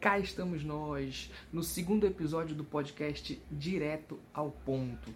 Cá estamos nós, no segundo episódio do podcast Direto ao Ponto.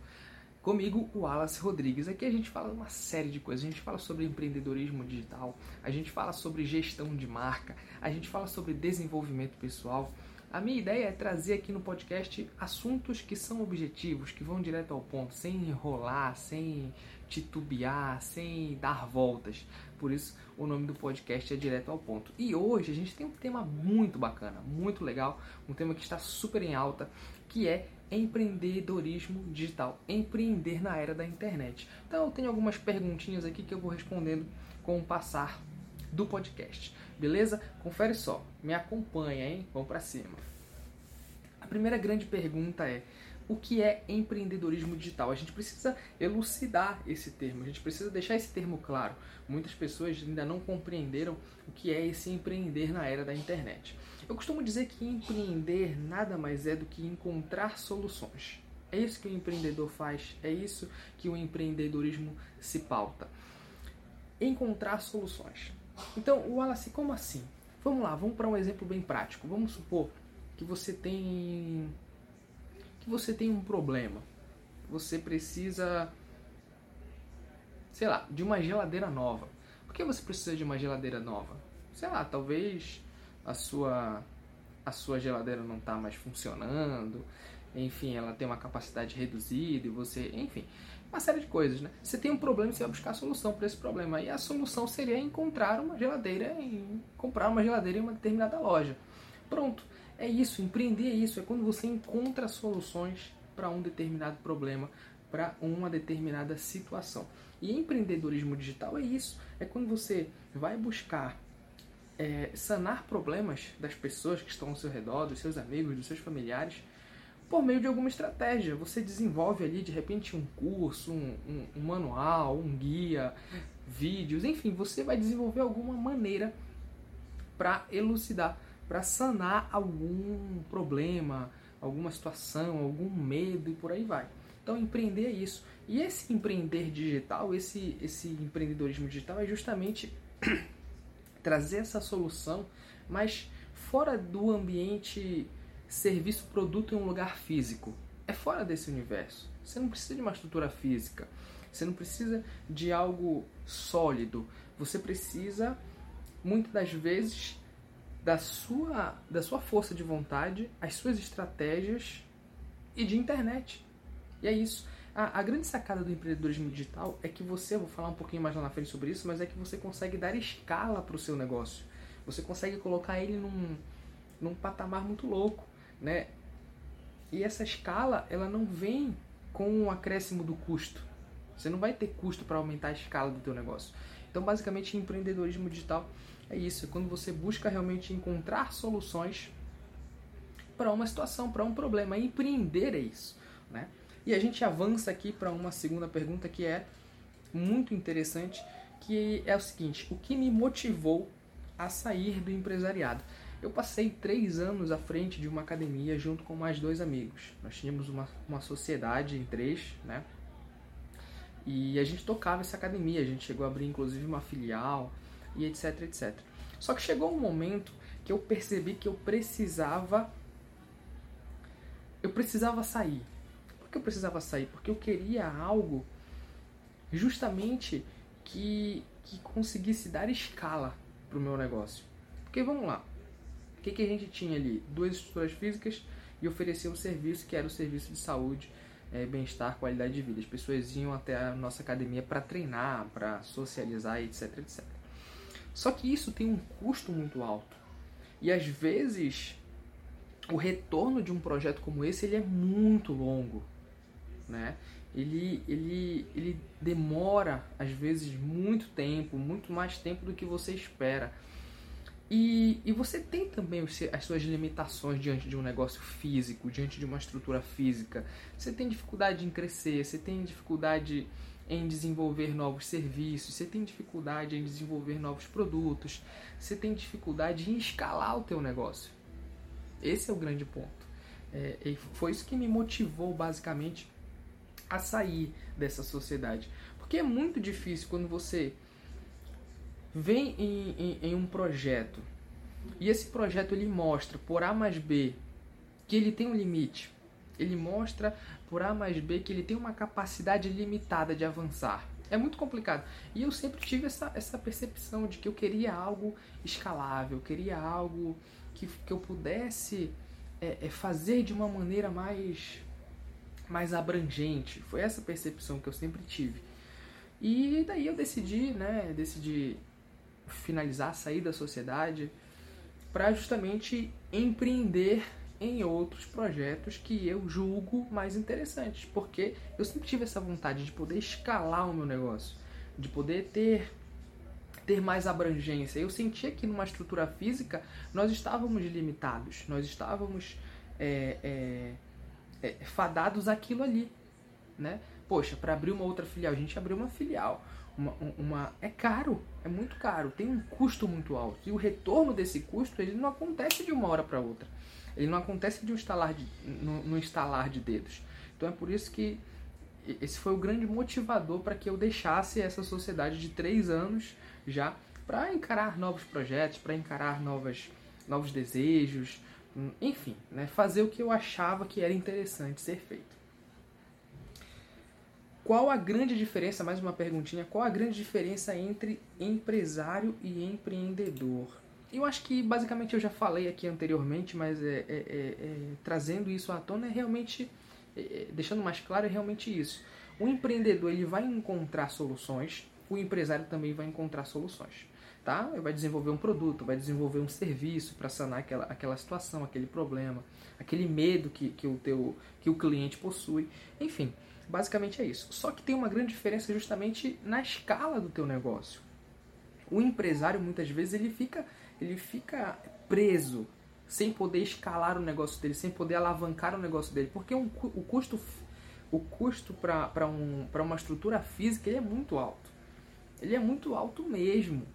Comigo, o Wallace Rodrigues. Aqui a gente fala uma série de coisas. A gente fala sobre empreendedorismo digital, a gente fala sobre gestão de marca, a gente fala sobre desenvolvimento pessoal. A minha ideia é trazer aqui no podcast assuntos que são objetivos, que vão direto ao ponto, sem enrolar, sem titubear, sem dar voltas. Por isso, o nome do podcast é Direto ao Ponto. E hoje a gente tem um tema muito bacana, muito legal, um tema que está super em alta, que é empreendedorismo digital, empreender na era da internet. Então, eu tenho algumas perguntinhas aqui que eu vou respondendo com o passar do podcast. Beleza? Confere só, me acompanha, hein? Vamos para cima. A primeira grande pergunta é: o que é empreendedorismo digital? A gente precisa elucidar esse termo, a gente precisa deixar esse termo claro. Muitas pessoas ainda não compreenderam o que é esse empreender na era da internet. Eu costumo dizer que empreender nada mais é do que encontrar soluções. É isso que o empreendedor faz, é isso que o empreendedorismo se pauta. Encontrar soluções. Então, Wallace, como assim? Vamos lá, vamos para um exemplo bem prático. Vamos supor que você tem que você tem um problema. Você precisa sei lá, de uma geladeira nova. Por que você precisa de uma geladeira nova? Sei lá, talvez a sua a sua geladeira não está mais funcionando, enfim, ela tem uma capacidade reduzida e você, enfim, uma série de coisas, né? Você tem um problema e você vai buscar a solução para esse problema. E a solução seria encontrar uma geladeira em comprar uma geladeira em uma determinada loja. Pronto, é isso, empreender é isso, é quando você encontra soluções para um determinado problema, para uma determinada situação. E empreendedorismo digital é isso, é quando você vai buscar é, sanar problemas das pessoas que estão ao seu redor, dos seus amigos, dos seus familiares, por meio de alguma estratégia. Você desenvolve ali de repente um curso, um, um, um manual, um guia, vídeos, enfim, você vai desenvolver alguma maneira para elucidar, para sanar algum problema, alguma situação, algum medo e por aí vai. Então empreender é isso. E esse empreender digital, esse, esse empreendedorismo digital é justamente trazer essa solução, mas fora do ambiente serviço produto em um lugar físico. É fora desse universo. Você não precisa de uma estrutura física. Você não precisa de algo sólido. Você precisa muitas das vezes da sua da sua força de vontade, as suas estratégias e de internet. E é isso. A, a, grande sacada do empreendedorismo digital é que você, eu vou falar um pouquinho mais lá na frente sobre isso, mas é que você consegue dar escala para o seu negócio. Você consegue colocar ele num, num patamar muito louco né? E essa escala, ela não vem com o um acréscimo do custo. Você não vai ter custo para aumentar a escala do teu negócio. Então, basicamente, empreendedorismo digital é isso, é quando você busca realmente encontrar soluções para uma situação, para um problema. Empreender é isso, né? E a gente avança aqui para uma segunda pergunta que é muito interessante, que é o seguinte: o que me motivou a sair do empresariado? Eu passei três anos à frente de uma academia junto com mais dois amigos. Nós tínhamos uma, uma sociedade em três, né? E a gente tocava essa academia, a gente chegou a abrir inclusive uma filial e etc, etc. Só que chegou um momento que eu percebi que eu precisava eu precisava sair. Por que eu precisava sair? Porque eu queria algo justamente que, que conseguisse dar escala para o meu negócio. Porque vamos lá, o que, que a gente tinha ali? Duas estruturas físicas e oferecia um serviço que era o serviço de saúde, é, bem-estar, qualidade de vida. As pessoas iam até a nossa academia para treinar, para socializar, etc, etc. Só que isso tem um custo muito alto. E às vezes o retorno de um projeto como esse ele é muito longo, né? Ele, ele, ele demora às vezes muito tempo, muito mais tempo do que você espera. E, e você tem também as suas limitações diante de um negócio físico, diante de uma estrutura física. Você tem dificuldade em crescer, você tem dificuldade em desenvolver novos serviços, você tem dificuldade em desenvolver novos produtos, você tem dificuldade em escalar o teu negócio. Esse é o grande ponto. É, foi isso que me motivou basicamente a sair dessa sociedade. Porque é muito difícil quando você vem em, em, em um projeto e esse projeto ele mostra por A mais B que ele tem um limite. Ele mostra por A mais B que ele tem uma capacidade limitada de avançar. É muito complicado. E eu sempre tive essa, essa percepção de que eu queria algo escalável, eu queria algo que, que eu pudesse é, é fazer de uma maneira mais, mais abrangente. Foi essa percepção que eu sempre tive. E daí eu decidi, né, decidi finalizar, sair da sociedade para justamente empreender em outros projetos que eu julgo mais interessantes, porque eu sempre tive essa vontade de poder escalar o meu negócio, de poder ter ter mais abrangência. Eu sentia que numa estrutura física nós estávamos limitados, nós estávamos é, é, é, fadados aquilo ali, né? Poxa, para abrir uma outra filial, a gente abriu uma filial uma, uma, é caro, é muito caro, tem um custo muito alto. E o retorno desse custo ele não acontece de uma hora para outra. Ele não acontece de um instalar de, no, no instalar de dedos. Então é por isso que esse foi o grande motivador para que eu deixasse essa sociedade de três anos já para encarar novos projetos, para encarar novas, novos desejos, enfim, né, fazer o que eu achava que era interessante ser feito. Qual a grande diferença, mais uma perguntinha, qual a grande diferença entre empresário e empreendedor? Eu acho que basicamente eu já falei aqui anteriormente, mas é, é, é, é trazendo isso à tona é realmente, é, é, deixando mais claro, é realmente isso. O empreendedor ele vai encontrar soluções, o empresário também vai encontrar soluções. Tá? Vai desenvolver um produto, vai desenvolver um serviço para sanar aquela, aquela situação, aquele problema, aquele medo que, que, o teu, que o cliente possui. Enfim, Basicamente é isso. Só que tem uma grande diferença justamente na escala do teu negócio. O empresário muitas vezes ele fica, ele fica preso, sem poder escalar o negócio dele, sem poder alavancar o negócio dele, porque um, o custo o custo para um, uma estrutura física ele é muito alto. Ele é muito alto mesmo.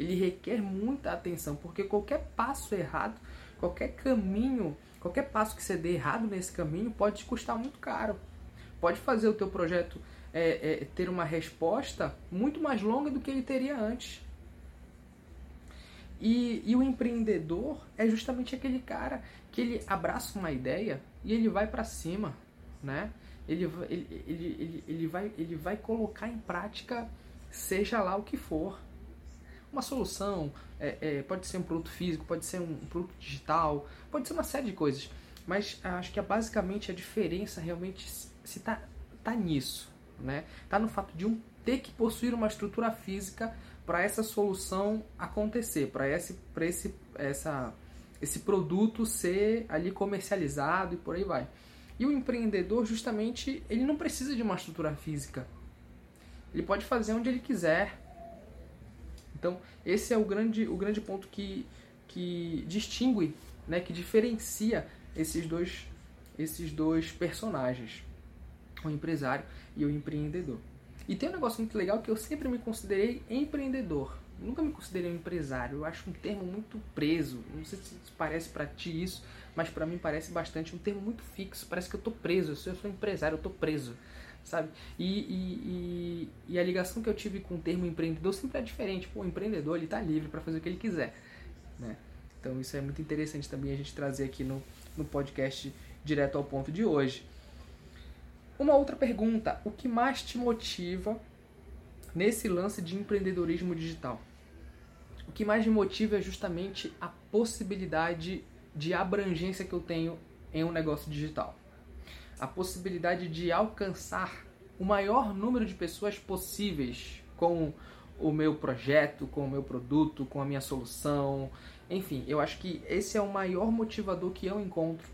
Ele requer muita atenção, porque qualquer passo errado, qualquer caminho, qualquer passo que você dê errado nesse caminho pode te custar muito caro pode fazer o teu projeto é, é, ter uma resposta muito mais longa do que ele teria antes. E, e o empreendedor é justamente aquele cara que ele abraça uma ideia e ele vai para cima, né? Ele, ele, ele, ele, ele, vai, ele vai colocar em prática seja lá o que for. Uma solução, é, é, pode ser um produto físico, pode ser um produto digital, pode ser uma série de coisas. Mas acho que é basicamente a diferença realmente se tá, tá nisso, né? Tá no fato de um ter que possuir uma estrutura física para essa solução acontecer, para esse, esse, essa, esse produto ser ali comercializado e por aí vai. E o empreendedor, justamente, ele não precisa de uma estrutura física. Ele pode fazer onde ele quiser. Então, esse é o grande, o grande ponto que, que distingue, né, que diferencia esses dois, esses dois personagens o empresário e o empreendedor. E tem um negócio muito legal que eu sempre me considerei empreendedor. nunca me considerei um empresário. Eu acho um termo muito preso. Não sei se parece para ti isso, mas para mim parece bastante um termo muito fixo. Parece que eu tô preso. Se eu sou empresário, eu tô preso, sabe? E, e, e, e, a ligação que eu tive com o termo empreendedor sempre é diferente. Pô, o empreendedor ele tá livre para fazer o que ele quiser, né? Então isso é muito interessante também a gente trazer aqui no, no podcast direto ao ponto de hoje. Uma outra pergunta: o que mais te motiva nesse lance de empreendedorismo digital? O que mais me motiva é justamente a possibilidade de abrangência que eu tenho em um negócio digital. A possibilidade de alcançar o maior número de pessoas possíveis com o meu projeto, com o meu produto, com a minha solução. Enfim, eu acho que esse é o maior motivador que eu encontro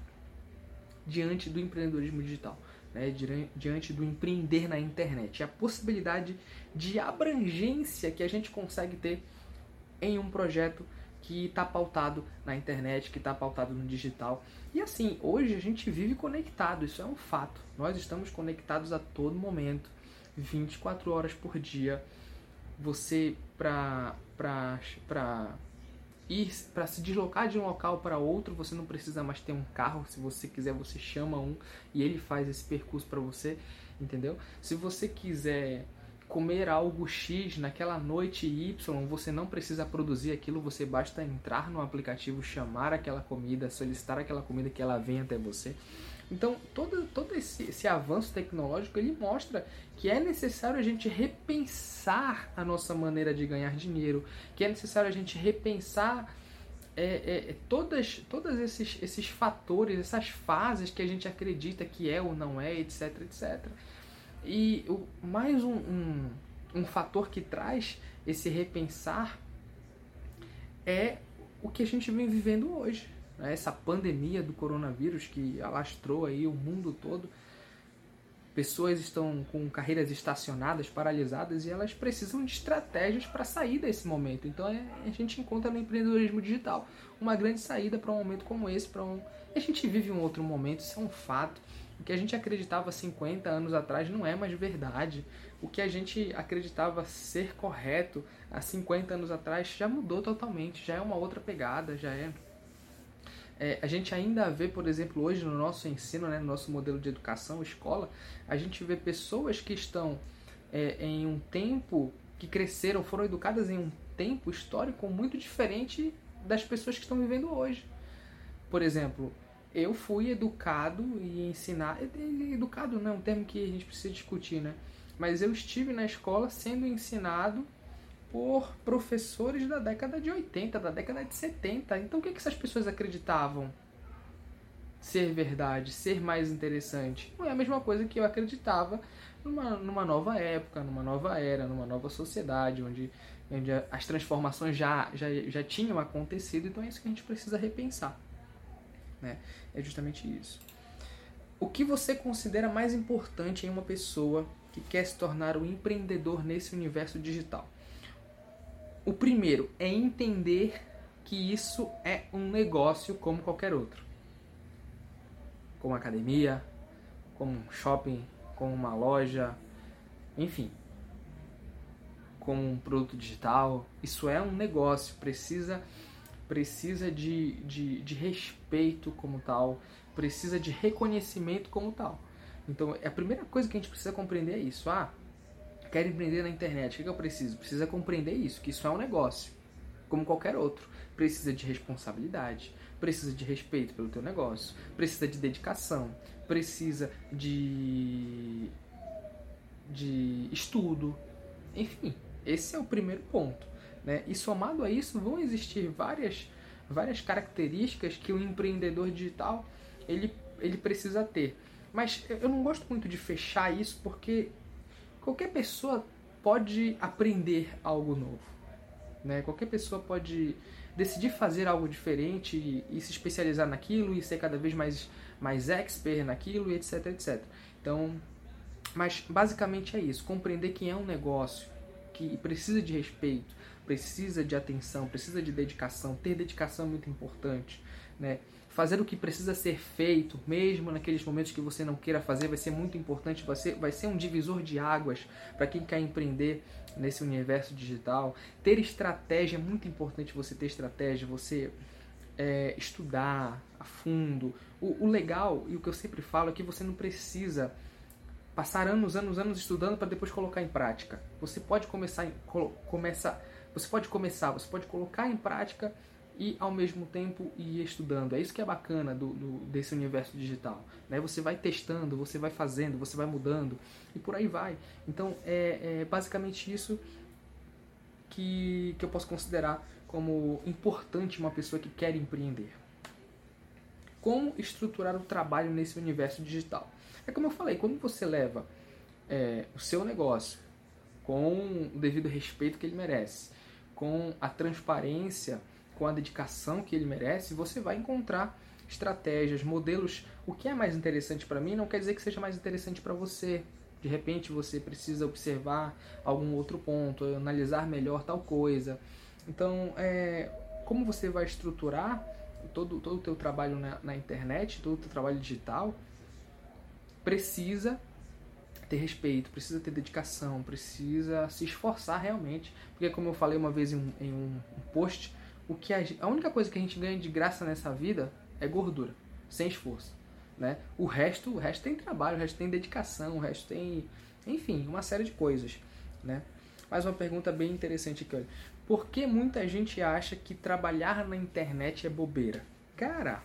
diante do empreendedorismo digital né, diante do empreender na internet. A possibilidade de abrangência que a gente consegue ter em um projeto que está pautado na internet, que está pautado no digital. E assim, hoje a gente vive conectado, isso é um fato. Nós estamos conectados a todo momento, 24 horas por dia. Você, para ir para se deslocar de um local para outro, você não precisa mais ter um carro. Se você quiser, você chama um e ele faz esse percurso para você, entendeu? Se você quiser comer algo X naquela noite Y, você não precisa produzir aquilo, você basta entrar no aplicativo, chamar aquela comida, solicitar aquela comida que ela vem até você. Então, todo, todo esse, esse avanço tecnológico, ele mostra que é necessário a gente repensar a nossa maneira de ganhar dinheiro, que é necessário a gente repensar é, é, todas, todos esses, esses fatores, essas fases que a gente acredita que é ou não é, etc, etc. E o, mais um, um, um fator que traz esse repensar é o que a gente vem vivendo hoje. Né? Essa pandemia do coronavírus que alastrou aí o mundo todo. Pessoas estão com carreiras estacionadas, paralisadas e elas precisam de estratégias para sair desse momento. Então é, a gente encontra no empreendedorismo digital uma grande saída para um momento como esse. Para um... A gente vive um outro momento, isso é um fato. O que a gente acreditava 50 anos atrás não é mais verdade. O que a gente acreditava ser correto há 50 anos atrás já mudou totalmente, já é uma outra pegada, já é. É a gente ainda vê, por exemplo, hoje no nosso ensino, né, no nosso modelo de educação, escola, a gente vê pessoas que estão é, em um tempo que cresceram, foram educadas em um tempo histórico muito diferente das pessoas que estão vivendo hoje. Por exemplo, eu fui educado e ensinar. Educado não é um termo que a gente precisa discutir, né? Mas eu estive na escola sendo ensinado por professores da década de 80, da década de 70. Então o que, que essas pessoas acreditavam ser verdade, ser mais interessante? Não é a mesma coisa que eu acreditava numa, numa nova época, numa nova era, numa nova sociedade, onde, onde as transformações já, já, já tinham acontecido. Então é isso que a gente precisa repensar. Né? É justamente isso. O que você considera mais importante em uma pessoa que quer se tornar um empreendedor nesse universo digital? O primeiro é entender que isso é um negócio como qualquer outro. Como academia, como um shopping, como uma loja, enfim, como um produto digital. Isso é um negócio, precisa precisa de, de, de respeito como tal, precisa de reconhecimento como tal. Então, a primeira coisa que a gente precisa compreender é isso. Ah, quero empreender na internet, o que, que eu preciso? Precisa compreender isso, que isso é um negócio, como qualquer outro. Precisa de responsabilidade, precisa de respeito pelo teu negócio, precisa de dedicação, precisa de, de estudo, enfim, esse é o primeiro ponto. Né? E somado a isso, vão existir várias, várias características que o empreendedor digital ele, ele precisa ter. Mas eu não gosto muito de fechar isso porque qualquer pessoa pode aprender algo novo. Né? Qualquer pessoa pode decidir fazer algo diferente e, e, se especializar naquilo e ser cada vez mais, mais expert naquilo, etc, etc. Então, mas basicamente é isso: compreender que é um negócio que precisa de respeito, precisa de atenção, precisa de dedicação. Ter dedicação é muito importante, né? Fazer o que precisa ser feito, mesmo naqueles momentos que você não queira fazer, vai ser muito importante. Vai ser, vai ser um divisor de águas para quem quer empreender nesse universo digital. Ter estratégia é muito importante. Você ter estratégia, você é, estudar a fundo. O, o legal e o que eu sempre falo é que você não precisa passar anos, anos, anos estudando para depois colocar em prática. Você pode começar, começa você pode começar, você pode colocar em prática e ao mesmo tempo ir estudando. É isso que é bacana do, do, desse universo digital. Né? Você vai testando, você vai fazendo, você vai mudando e por aí vai. Então é, é basicamente isso que, que eu posso considerar como importante uma pessoa que quer empreender. Como estruturar o trabalho nesse universo digital? É como eu falei, quando você leva é, o seu negócio com o devido respeito que ele merece, com a transparência, com a dedicação que ele merece, você vai encontrar estratégias, modelos. O que é mais interessante para mim não quer dizer que seja mais interessante para você. De repente você precisa observar algum outro ponto, analisar melhor tal coisa. Então, é, como você vai estruturar todo, todo o teu trabalho na, na internet, todo o teu trabalho digital, precisa ter respeito, precisa ter dedicação, precisa se esforçar realmente. Porque, como eu falei uma vez em um, em um post, o que a, a, única coisa que a gente ganha de graça nessa vida é gordura, sem esforço. Né? O resto, o resto tem trabalho, o resto tem dedicação, o resto tem, enfim, uma série de coisas. né? Mais uma pergunta bem interessante aqui, olha. Por que muita gente acha que trabalhar na internet é bobeira? Cara,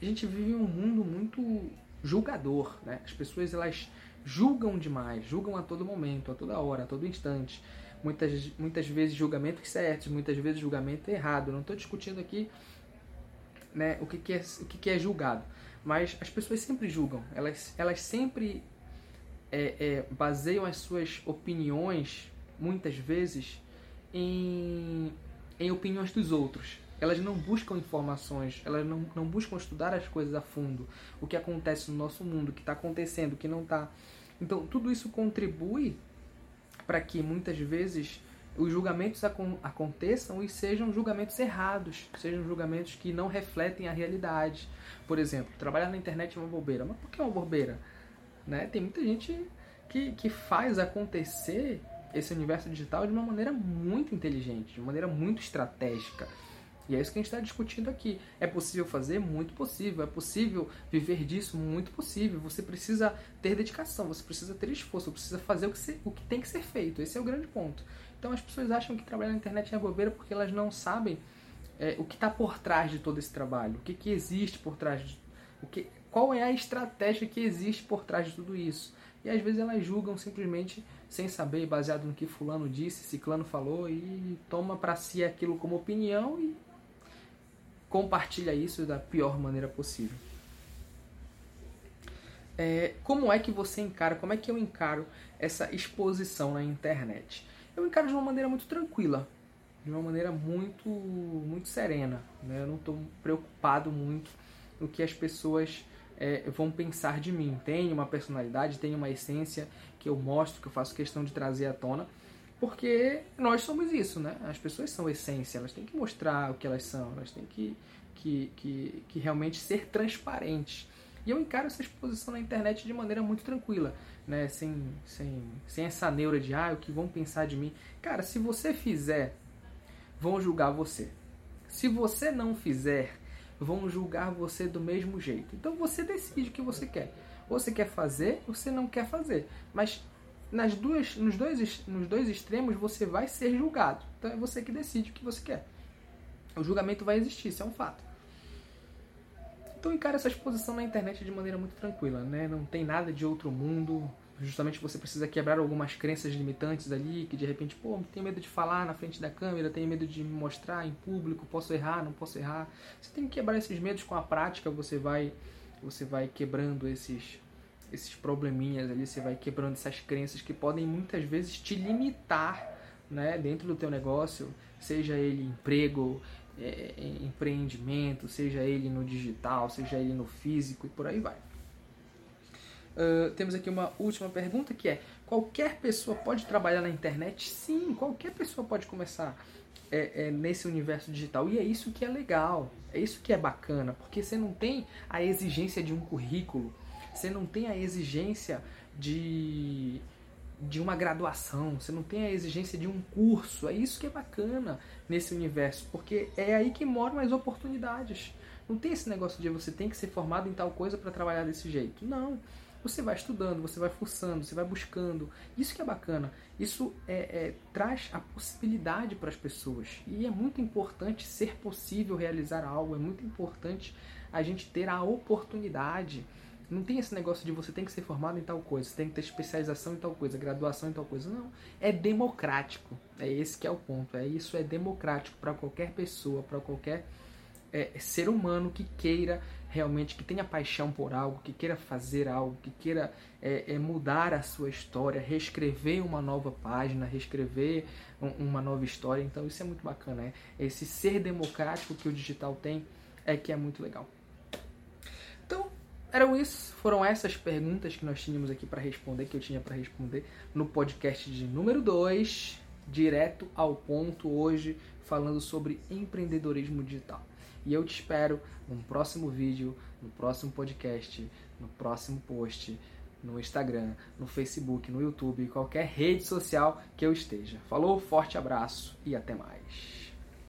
a gente vive um mundo muito julgador, né? As pessoas elas julgam demais, julgam a todo momento, a toda hora, a todo instante. Muitas, muitas vezes julgamentos certos, muitas vezes julgamento errado. Não estou discutindo aqui né, o, que, que, é, o que, que é julgado. Mas as pessoas sempre julgam, elas, elas sempre é, é, baseiam as suas opiniões, muitas vezes, em, em opiniões dos outros. Elas não buscam informações, elas não, não buscam estudar as coisas a fundo, o que acontece no nosso mundo, o que está acontecendo, o que não está. Então, tudo isso contribui para que muitas vezes os julgamentos aconteçam e sejam julgamentos errados, sejam julgamentos que não refletem a realidade. Por exemplo, trabalhar na internet é uma bobeira. Mas por que é uma bobeira? Né? Tem muita gente que, que faz acontecer esse universo digital de uma maneira muito inteligente, de uma maneira muito estratégica. E é isso que a gente está discutindo aqui. É possível fazer? Muito possível. É possível viver disso? Muito possível. Você precisa ter dedicação, você precisa ter esforço, você precisa fazer o que, se, o que tem que ser feito. Esse é o grande ponto. Então as pessoas acham que trabalhar na internet é bobeira porque elas não sabem é, o que está por trás de todo esse trabalho, o que, que existe por trás de, o que, qual é a estratégia que existe por trás de tudo isso. E às vezes elas julgam simplesmente sem saber, baseado no que fulano disse, ciclano falou e toma para si aquilo como opinião e compartilha isso da pior maneira possível. É, como é que você encara, como é que eu encaro essa exposição na internet? Eu encaro de uma maneira muito tranquila, de uma maneira muito, muito serena. Né? Eu não estou preocupado muito no que as pessoas é, vão pensar de mim. Tem uma personalidade, tem uma essência que eu mostro, que eu faço questão de trazer à tona, porque nós somos isso, né? As pessoas são essência, elas têm que mostrar o que elas são, elas têm que, que, que, que realmente ser transparentes. E eu encaro essa exposição na internet de maneira muito tranquila, né? Sem, sem, sem essa neura de, ah, o que vão pensar de mim. Cara, se você fizer, vão julgar você. Se você não fizer, vão julgar você do mesmo jeito. Então você decide o que você quer. Ou você quer fazer, ou você não quer fazer. Mas nas duas, nos, dois, nos dois extremos você vai ser julgado. Então é você que decide o que você quer. O julgamento vai existir, isso é um fato. Então encara essa exposição na internet de maneira muito tranquila, né? Não tem nada de outro mundo. Justamente você precisa quebrar algumas crenças limitantes ali, que de repente, pô, tenho medo de falar na frente da câmera, tenho medo de me mostrar em público, posso errar, não posso errar. Você tem que quebrar esses medos com a prática, você vai você vai quebrando esses esses probleminhas ali, você vai quebrando essas crenças que podem muitas vezes te limitar, né, dentro do teu negócio, seja ele emprego, é, é, empreendimento, seja ele no digital, seja ele no físico e por aí vai. Uh, temos aqui uma última pergunta que é: qualquer pessoa pode trabalhar na internet? Sim, qualquer pessoa pode começar é, é, nesse universo digital e é isso que é legal, é isso que é bacana, porque você não tem a exigência de um currículo, você não tem a exigência de de uma graduação, você não tem a exigência de um curso. É isso que é bacana nesse universo, porque é aí que moram as oportunidades. Não tem esse negócio de você tem que ser formado em tal coisa para trabalhar desse jeito. Não. Você vai estudando, você vai forçando, você vai buscando. Isso que é bacana. Isso é, é traz a possibilidade para as pessoas. E é muito importante ser possível realizar algo. É muito importante a gente ter a oportunidade não tem esse negócio de você tem que ser formado em tal coisa, você tem que ter especialização em tal coisa, graduação em tal coisa. Não. É democrático. É esse que é o ponto. É isso é democrático para qualquer pessoa, para qualquer é, ser humano que queira realmente, que tenha paixão por algo, que queira fazer algo, que queira é, é mudar a sua história, reescrever uma nova página, reescrever um, uma nova história. Então isso é muito bacana. É esse ser democrático que o digital tem é que é muito legal. Eram isso, foram essas perguntas que nós tínhamos aqui para responder, que eu tinha para responder no podcast de número 2, direto ao ponto hoje, falando sobre empreendedorismo digital. E eu te espero no próximo vídeo, no próximo podcast, no próximo post, no Instagram, no Facebook, no YouTube, qualquer rede social que eu esteja. Falou, forte abraço e até mais.